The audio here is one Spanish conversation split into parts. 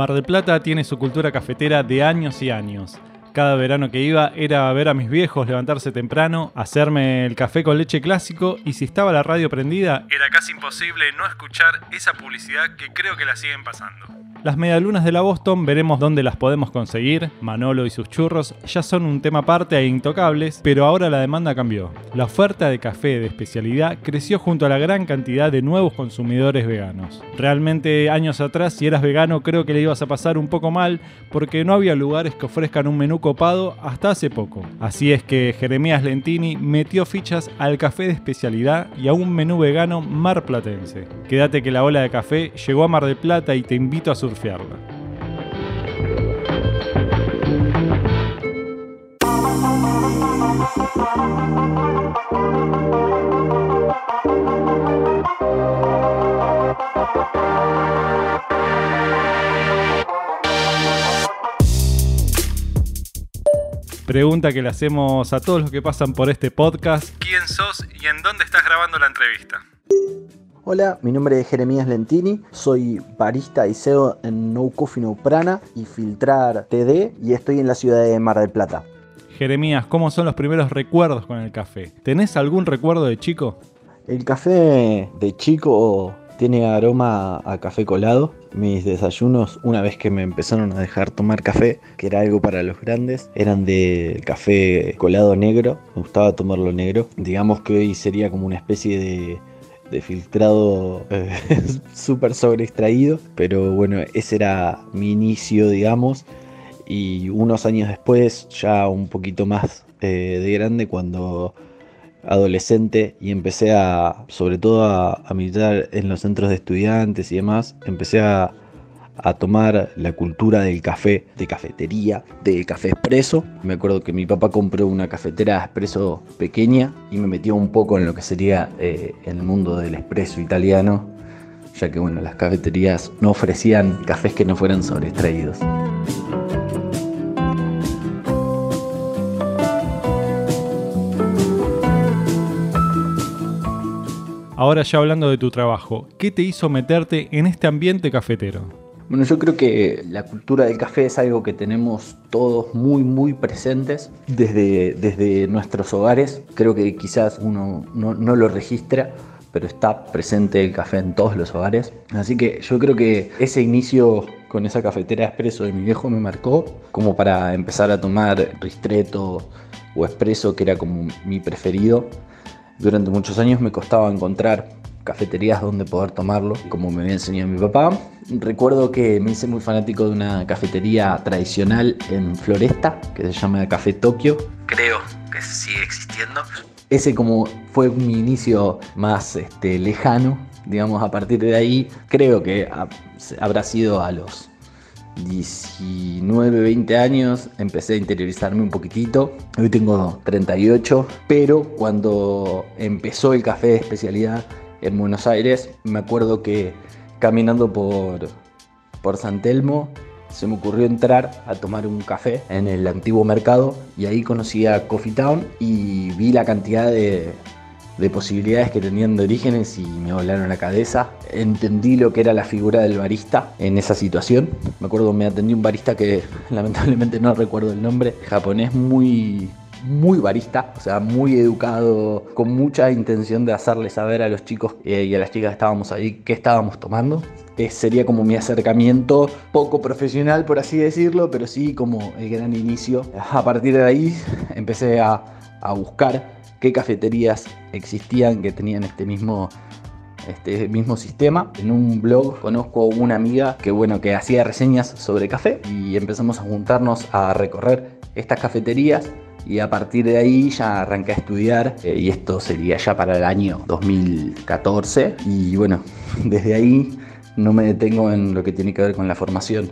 Mar del Plata tiene su cultura cafetera de años y años. Cada verano que iba era ver a mis viejos levantarse temprano, hacerme el café con leche clásico y si estaba la radio prendida era casi imposible no escuchar esa publicidad que creo que la siguen pasando. Las medialunas de la Boston veremos dónde las podemos conseguir. Manolo y sus churros ya son un tema aparte e intocables, pero ahora la demanda cambió. La oferta de café de especialidad creció junto a la gran cantidad de nuevos consumidores veganos. Realmente años atrás si eras vegano creo que le ibas a pasar un poco mal porque no había lugares que ofrezcan un menú copado hasta hace poco. Así es que Jeremías Lentini metió fichas al café de especialidad y a un menú vegano marplatense. Quédate que la ola de café llegó a Mar del Plata y te invito a su Pregunta que le hacemos a todos los que pasan por este podcast. ¿Quién sos y en dónde estás grabando la entrevista? Hola, mi nombre es Jeremías Lentini, soy barista y CEO en No Coffee No Prana y Filtrar TD y estoy en la ciudad de Mar del Plata. Jeremías, ¿cómo son los primeros recuerdos con el café? ¿Tenés algún recuerdo de chico? El café de chico tiene aroma a café colado. Mis desayunos, una vez que me empezaron a dejar tomar café, que era algo para los grandes, eran de café colado negro. Me gustaba tomarlo negro. Digamos que hoy sería como una especie de de filtrado eh, súper sobre extraído, pero bueno, ese era mi inicio, digamos, y unos años después, ya un poquito más eh, de grande, cuando adolescente y empecé a, sobre todo a, a militar en los centros de estudiantes y demás, empecé a, a tomar la cultura del café, de cafetería, de café expreso. Me acuerdo que mi papá compró una cafetera expreso pequeña y me metió un poco en lo que sería eh, el mundo del expreso italiano, ya que bueno, las cafeterías no ofrecían cafés que no fueran sobreextraídos. Ahora ya hablando de tu trabajo, ¿qué te hizo meterte en este ambiente cafetero? Bueno, yo creo que la cultura del café es algo que tenemos todos muy, muy presentes desde, desde nuestros hogares. Creo que quizás uno no, lo registra, pero está presente el café en todos los hogares. Así que yo creo que ese inicio con esa cafetera expreso de mi viejo me marcó como para empezar a tomar ristreto o expreso, que era como mi preferido. Durante muchos años me costaba encontrar cafeterías donde poder tomarlo, como me había enseñado mi papá. Recuerdo que me hice muy fanático de una cafetería tradicional en Floresta, que se llama Café Tokio. Creo que sigue existiendo. Ese como fue mi inicio más este, lejano, digamos, a partir de ahí, creo que habrá sido a los 19, 20 años empecé a interiorizarme un poquitito. Hoy tengo 38, pero cuando empezó el café de especialidad en Buenos Aires. Me acuerdo que caminando por, por San Telmo se me ocurrió entrar a tomar un café en el antiguo mercado y ahí conocí a Coffee Town y vi la cantidad de, de posibilidades que tenían de orígenes y me volaron la cabeza. Entendí lo que era la figura del barista en esa situación. Me acuerdo me atendí un barista que lamentablemente no recuerdo el nombre, japonés muy muy barista, o sea, muy educado, con mucha intención de hacerle saber a los chicos eh, y a las chicas que estábamos ahí qué estábamos tomando. Eh, sería como mi acercamiento, poco profesional por así decirlo, pero sí como el gran inicio. A partir de ahí empecé a, a buscar qué cafeterías existían que tenían este mismo este mismo sistema. En un blog conozco una amiga que bueno que hacía reseñas sobre café y empezamos a juntarnos a recorrer estas cafeterías y a partir de ahí ya arranqué a estudiar eh, y esto sería ya para el año 2014 y bueno, desde ahí no me detengo en lo que tiene que ver con la formación.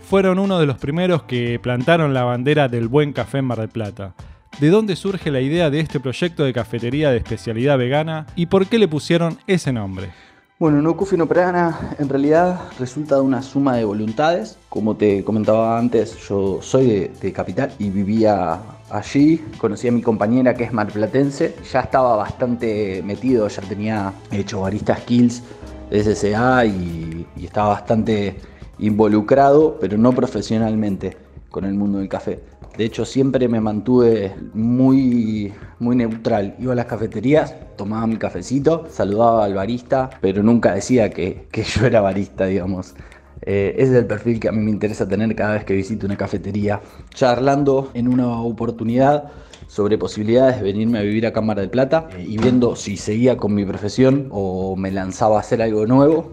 Fueron uno de los primeros que plantaron la bandera del buen café en Mar del Plata. ¿De dónde surge la idea de este proyecto de cafetería de especialidad vegana y por qué le pusieron ese nombre? Bueno, No Coffee No Prana en realidad resulta de una suma de voluntades. Como te comentaba antes, yo soy de, Capital y vivía allí. Conocí a mi compañera que es marplatense. Ya estaba bastante metido, ya tenía hecho baristas skills de SSA y estaba bastante involucrado, pero no profesionalmente, con el mundo del café. De hecho, siempre me mantuve muy, muy neutral. Iba a las cafeterías, tomaba mi cafecito, saludaba al barista, pero nunca decía que, yo era barista, digamos. Eh, ese es el perfil que a mí me interesa tener cada vez que visito una cafetería. Charlando en una oportunidad sobre posibilidades de venirme a vivir a Cámara del Plata eh, y viendo si seguía con mi profesión o me lanzaba a hacer algo nuevo,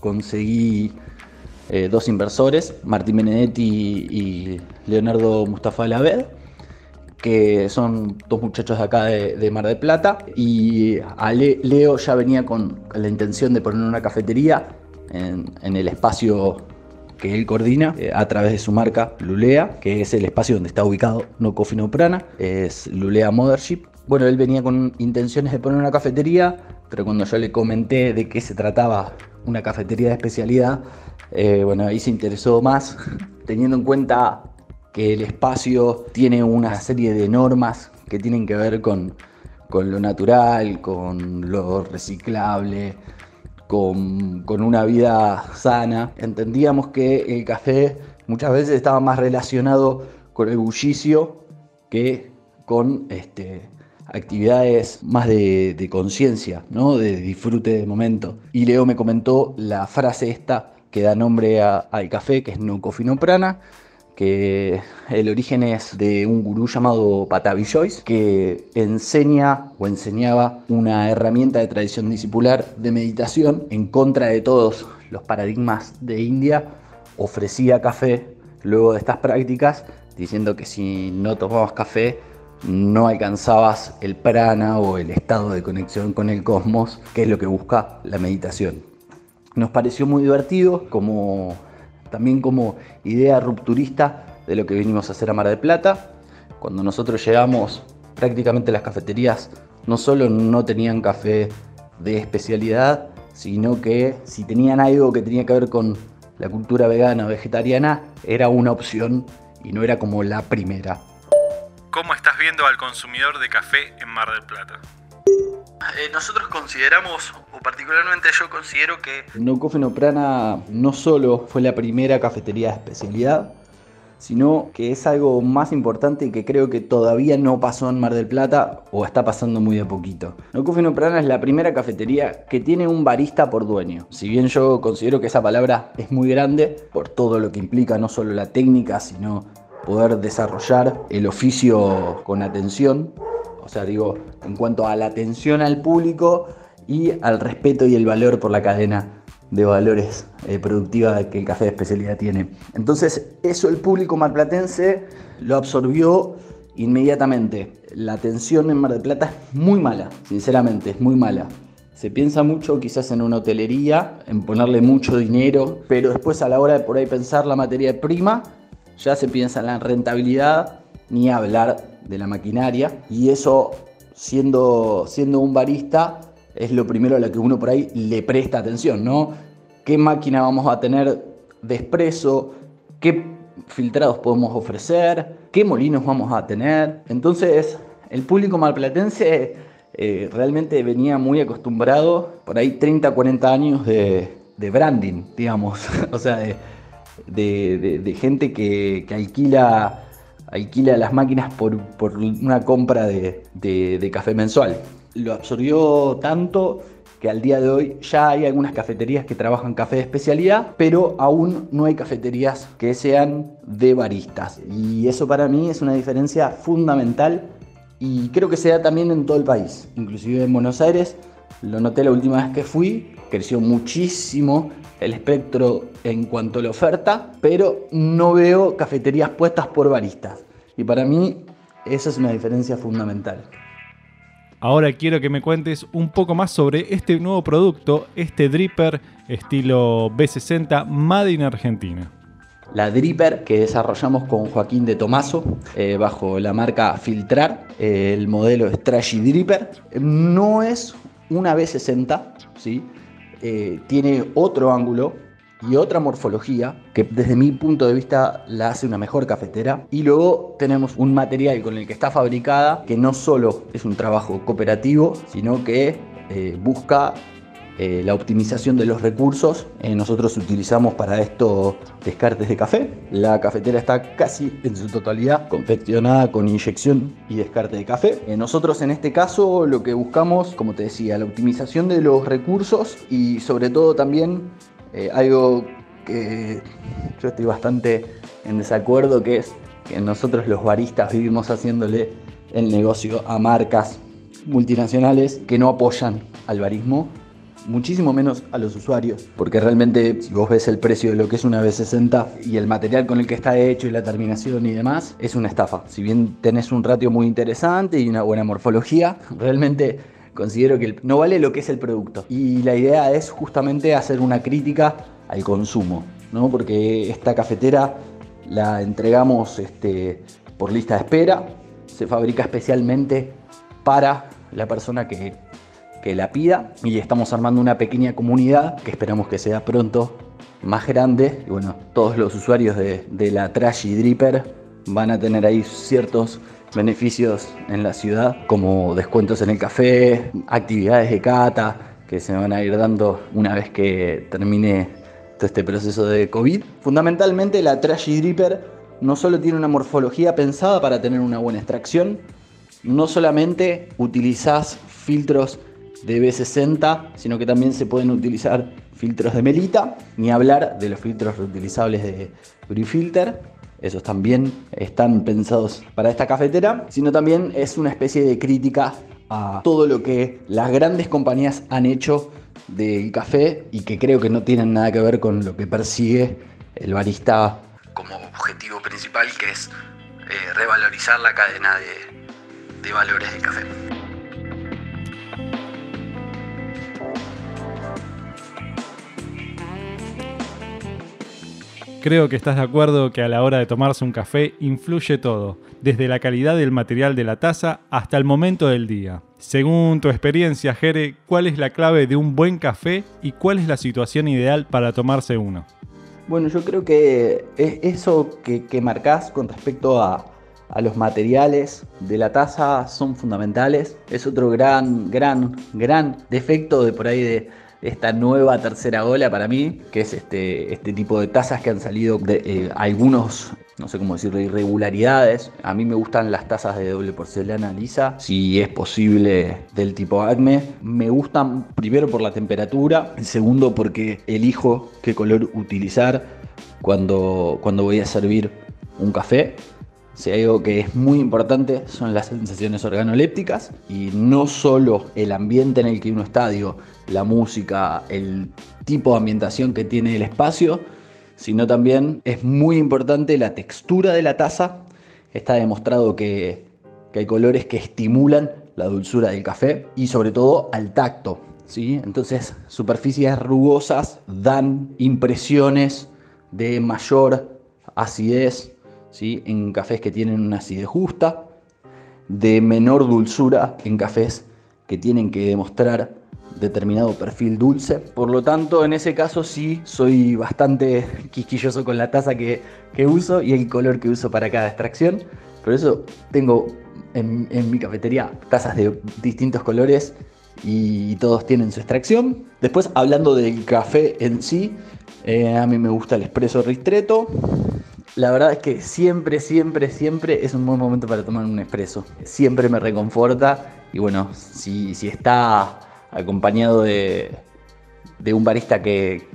conseguí eh, dos inversores, Martín Benedetti y Leonardo Mustafa Laved, que son dos muchachos de acá de, Mar del Plata. Y a Leo ya venía con la intención de poner una cafetería en, el espacio que él coordina eh, a través de su marca Lulea, que es el espacio donde está ubicado No Coffee No Prana, es Lulea Mothership. Bueno, él venía con intenciones de poner una cafetería, pero cuando yo le comenté de qué se trataba una cafetería de especialidad, eh, bueno, ahí se interesó más, teniendo en cuenta que el espacio tiene una serie de normas que tienen que ver con, lo natural, con lo reciclable, con, una vida sana. Entendíamos que el café muchas veces estaba más relacionado con el bullicio que con este, actividades más de, conciencia, ¿no? de disfrute de momento. Y Leo me comentó la frase esta que da nombre al café, que es No Coffee No Prana, que el origen es de un gurú llamado Patavi Joyce, que enseña o enseñaba una herramienta de tradición discipular de meditación en contra de todos los paradigmas de India, ofrecía café luego de estas prácticas, diciendo que si no tomabas café no alcanzabas el prana o el estado de conexión con el cosmos, que es lo que busca la meditación. Nos pareció muy divertido, como, también como idea rupturista de lo que vinimos a hacer a Mar del Plata. Cuando nosotros llegamos, prácticamente las cafeterías no solo no tenían café de especialidad, sino que si tenían algo que tenía que ver con la cultura vegana o vegetariana, era una opción y no era como la primera. ¿Cómo estás viendo al consumidor de café en Mar del Plata? Eh, nosotros consideramos, o particularmente yo considero que No Coffee No Prana no solo fue la primera cafetería de especialidad, sino que es algo más importante y que creo que todavía no pasó en Mar del Plata o está pasando muy de poquito. No Coffee No Prana es la primera cafetería que tiene un barista por dueño. Si bien yo considero que esa palabra es muy grande por todo lo que implica no solo la técnica, sino poder desarrollar el oficio con atención, o sea, digo, en cuanto a la atención al público y al respeto y el valor por la cadena de valores eh, productiva que el café de especialidad tiene. Entonces, eso el público marplatense lo absorbió inmediatamente. La atención en Mar del Plata es muy mala, sinceramente, es muy mala. Se piensa mucho quizás en una hotelería, en ponerle mucho dinero, pero después a la hora de por ahí pensar la materia prima, ya se piensa en la rentabilidad ni hablar de la maquinaria y eso siendo, siendo un barista es lo primero a lo que uno por ahí le presta atención, ¿no? ¿Qué máquina vamos a tener de expreso? ¿Qué filtrados podemos ofrecer? ¿Qué molinos vamos a tener? Entonces, el público malplatense eh, realmente venía muy acostumbrado, por ahí 30, 40 años de, branding, digamos, o sea, de, gente que, que alquila alquila las máquinas por, una compra de, café mensual. Lo absorbió tanto que al día de hoy ya hay algunas cafeterías que trabajan café de especialidad, pero aún no hay cafeterías que sean de baristas. Y eso para mí es una diferencia fundamental y creo que se da también en todo el país, inclusive en Buenos Aires. Lo noté la última vez que fui, creció muchísimo el espectro en cuanto a la oferta, pero no veo cafeterías puestas por baristas. Y para mí esa es una diferencia fundamental. Ahora quiero que me cuentes un poco más sobre este nuevo producto, este dripper estilo B60 Made in Argentina. La dripper que desarrollamos con Joaquín de Tomaso eh, bajo la marca Filtrar, eh, el modelo es Trashy Dripper, no es una B60, ¿sí? Eh, tiene otro ángulo y otra morfología que desde mi punto de vista la hace una mejor cafetera. Y luego tenemos un material con el que está fabricada que no solo es un trabajo cooperativo, sino que eh, busca eh, la optimización de los recursos. Eh, nosotros utilizamos para esto descartes de café. La cafetera está casi en su totalidad confeccionada con inyección y descarte de café. Eh, nosotros en este caso lo que buscamos, como te decía, la optimización de los recursos y sobre todo también algo que yo estoy bastante en desacuerdo, que es que nosotros los baristas vivimos haciéndole el negocio a marcas multinacionales que no apoyan al barismo, muchísimo menos a los usuarios, porque realmente si vos ves el precio de lo que es una B60 y el material con el que está hecho y la terminación y demás, es una estafa. Si bien tenés un ratio muy interesante y una buena morfología, realmente considero que no vale lo que es el producto. Y la idea es justamente hacer una crítica al consumo, ¿no? porque esta cafetera la entregamos este, por lista de espera, se fabrica especialmente para la persona que, la pida y estamos armando una pequeña comunidad que esperamos que sea pronto más grande y bueno, todos los usuarios de, la Trashy Dripper van a tener ahí ciertos beneficios en la ciudad como descuentos en el café, actividades de cata que se van a ir dando una vez que termine todo este proceso de COVID. Fundamentalmente la Trashy Dripper no solo tiene una morfología pensada para tener una buena extracción, no solamente utilizás filtros de B60, sino que también se pueden utilizar filtros de melita, ni hablar de los filtros reutilizables de Filter. Esos también están pensados para esta cafetera, sino también es una especie de crítica a todo lo que las grandes compañías han hecho del café y que creo que no tienen nada que ver con lo que persigue el barista como objetivo principal, que es eh, revalorizar la cadena de, de valores del café. Creo que estás de acuerdo que a la hora de tomarse un café influye todo, desde la calidad del material de la taza hasta el momento del día. Según tu experiencia, Jere, ¿cuál es la clave de un buen café y cuál es la situación ideal para tomarse uno? Bueno, yo creo que eso que, que marcás con respecto a, los materiales de la taza son fundamentales. Es otro gran, gran, gran defecto de por ahí de, esta nueva tercera ola para mí, que es este, este tipo de tazas que han salido de eh, algunos no sé cómo decirlo, irregularidades. A mí me gustan las tazas de doble porcelana lisa, si es posible del tipo Acme. Me gustan primero por la temperatura, segundo porque elijo qué color utilizar cuando, cuando voy a servir un café. Si hay algo que es muy importante son las sensaciones organolépticas y no solo el ambiente en el que uno está, la música, el tipo de ambientación que tiene el espacio, sino también es muy importante la textura de la taza. Está demostrado que, hay colores que estimulan la dulzura del café y sobre todo al tacto. ¿sí? Entonces, superficies rugosas dan impresiones de mayor acidez ¿sí? en cafés que tienen una acidez justa, de menor dulzura en cafés que tienen que demostrar determinado perfil dulce. Por lo tanto, en ese caso sí soy bastante quisquilloso con la taza que, uso y el color que uso para cada extracción. Por eso tengo en, mi cafetería tazas de distintos colores y todos tienen su extracción. Después, hablando del café en sí, eh, a mí me gusta el espresso ristretto. La verdad es que siempre, siempre, siempre es un buen momento para tomar un espresso. Siempre me reconforta y bueno, si, si está acompañado de, un barista que,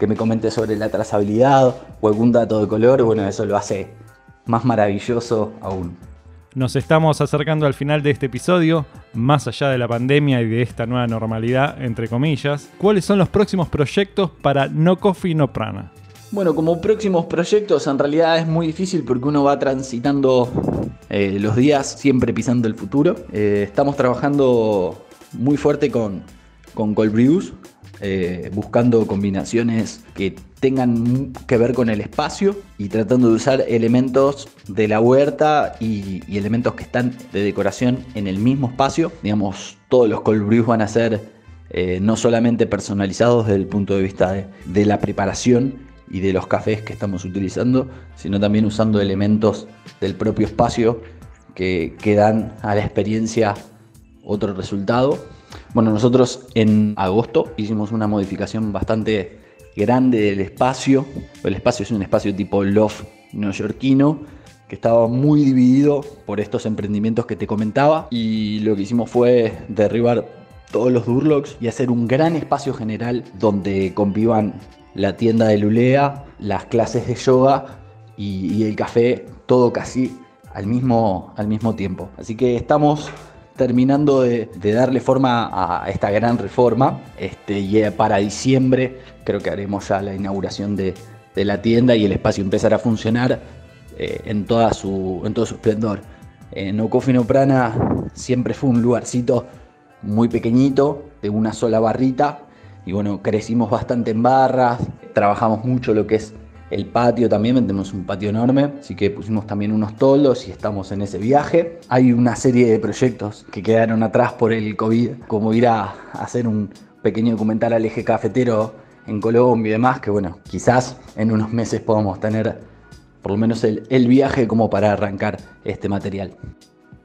que, me comente sobre la trazabilidad o algún dato de color, bueno, eso lo hace más maravilloso aún. Nos estamos acercando al final de este episodio, más allá de la pandemia y de esta nueva normalidad, entre comillas. ¿Cuáles son los próximos proyectos para No Coffee No Prana? Bueno, como próximos proyectos en realidad es muy difícil porque uno va transitando eh, los días siempre pisando el futuro. Eh, estamos trabajando muy fuerte con, con eh, buscando combinaciones que tengan que ver con el espacio y tratando de usar elementos de la huerta y, elementos que están de decoración en el mismo espacio. Digamos, todos los cold brews van a ser no solamente personalizados desde el punto de vista de, la preparación y de los cafés que estamos utilizando, sino también usando elementos del propio espacio que, dan a la experiencia otro resultado. Bueno, nosotros en agosto hicimos una modificación bastante grande del espacio. El espacio es un espacio tipo loft neoyorquino que estaba muy dividido por estos emprendimientos que te comentaba y lo que hicimos fue derribar todos los Durlocks y hacer un gran espacio general donde convivan la tienda de Lulea, las clases de yoga y, el café, todo casi al mismo, al mismo tiempo. Así que estamos terminando de, darle forma a esta gran reforma este, y para diciembre creo que haremos ya la inauguración de, de la tienda y el espacio empezará a funcionar eh, en, toda su, en todo su esplendor. Eh, no Coffee No Prana siempre fue un lugarcito muy pequeñito, de una sola barrita, y bueno, crecimos bastante en barras, trabajamos mucho lo que es el patio también, tenemos un patio enorme, así que pusimos también unos toldos y estamos en ese viaje. Hay una serie de proyectos que quedaron atrás por el COVID, como ir a hacer un pequeño documental al eje cafetero en Colombia y demás, que bueno, quizás en unos meses podamos tener por lo menos el, viaje como para arrancar este material.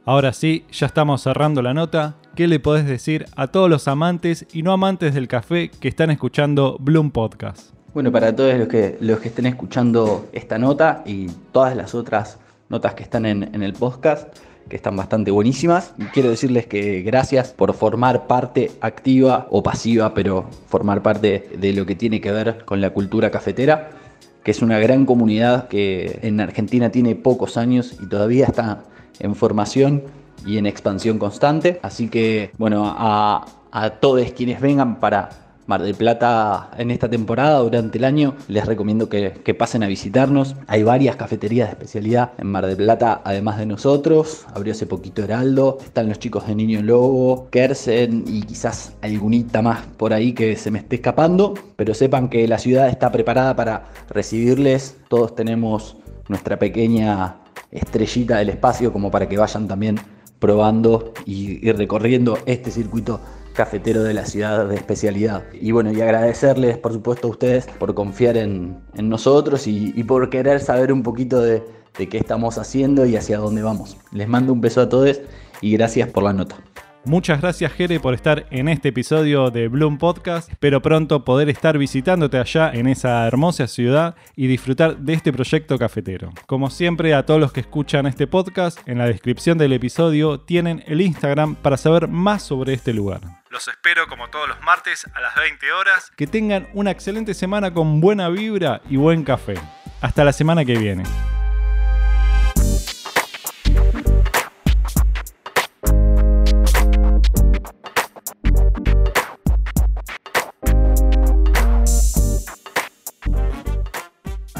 Ahora sí, ya estamos cerrando la nota. ¿Qué le podés decir a todos los amantes y no amantes del café que están escuchando Bloom Podcast? Bueno, para todos los que, los que estén escuchando esta nota y todas las otras notas que están en, en el podcast, que están bastante buenísimas. Quiero decirles que gracias por formar parte activa o pasiva, pero formar parte de lo que tiene que ver con la cultura cafetera que es una gran comunidad que en Argentina tiene pocos años y todavía está en formación y en expansión constante. Así que, bueno, a, a todos quienes vengan para Mar del Plata en esta temporada durante el año. Les recomiendo que, pasen a visitarnos. Hay varias cafeterías de especialidad en Mar del Plata, además de nosotros. Abrió hace poquito Heraldo. Están los chicos de Niño Lobo, Kersen y quizás algunita más por ahí que se me esté escapando. Pero sepan que la ciudad está preparada para recibirles. Todos tenemos nuestra pequeña estrellita del espacio como para que vayan también probando y, y recorriendo este circuito cafetero de la ciudad de especialidad. Y bueno, y agradecerles por supuesto a ustedes por confiar en, nosotros y, por querer saber un poquito de, de qué estamos haciendo y hacia dónde vamos. Les mando un beso a todos y gracias por la nota. Muchas gracias Jere por estar en este episodio de Bloom Podcast. Espero pronto poder estar visitándote allá en esa hermosa ciudad y disfrutar de este proyecto cafetero. Como siempre a todos los que escuchan este podcast, en la descripción del episodio tienen el Instagram para saber más sobre este lugar. Los espero como todos los martes a las 20 horas. Que tengan una excelente semana con buena vibra y buen café. Hasta la semana que viene.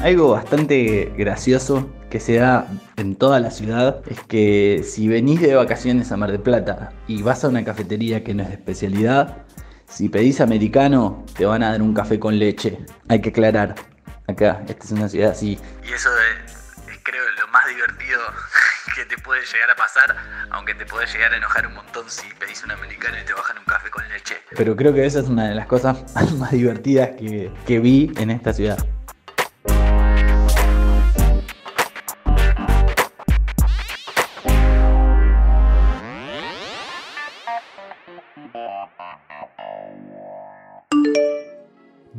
Algo bastante gracioso que se da en toda la ciudad es que si venís de vacaciones a Mar del Plata y vas a una cafetería que no es de especialidad, si pedís americano te van a dar un café con leche. Hay que aclarar, acá, esta es una ciudad así. Y eso es, creo, lo más divertido que te puede llegar a pasar, aunque te puede llegar a enojar un montón si pedís un americano y te bajan un café con leche. Pero creo que esa es una de las cosas más divertidas que, que vi en esta ciudad.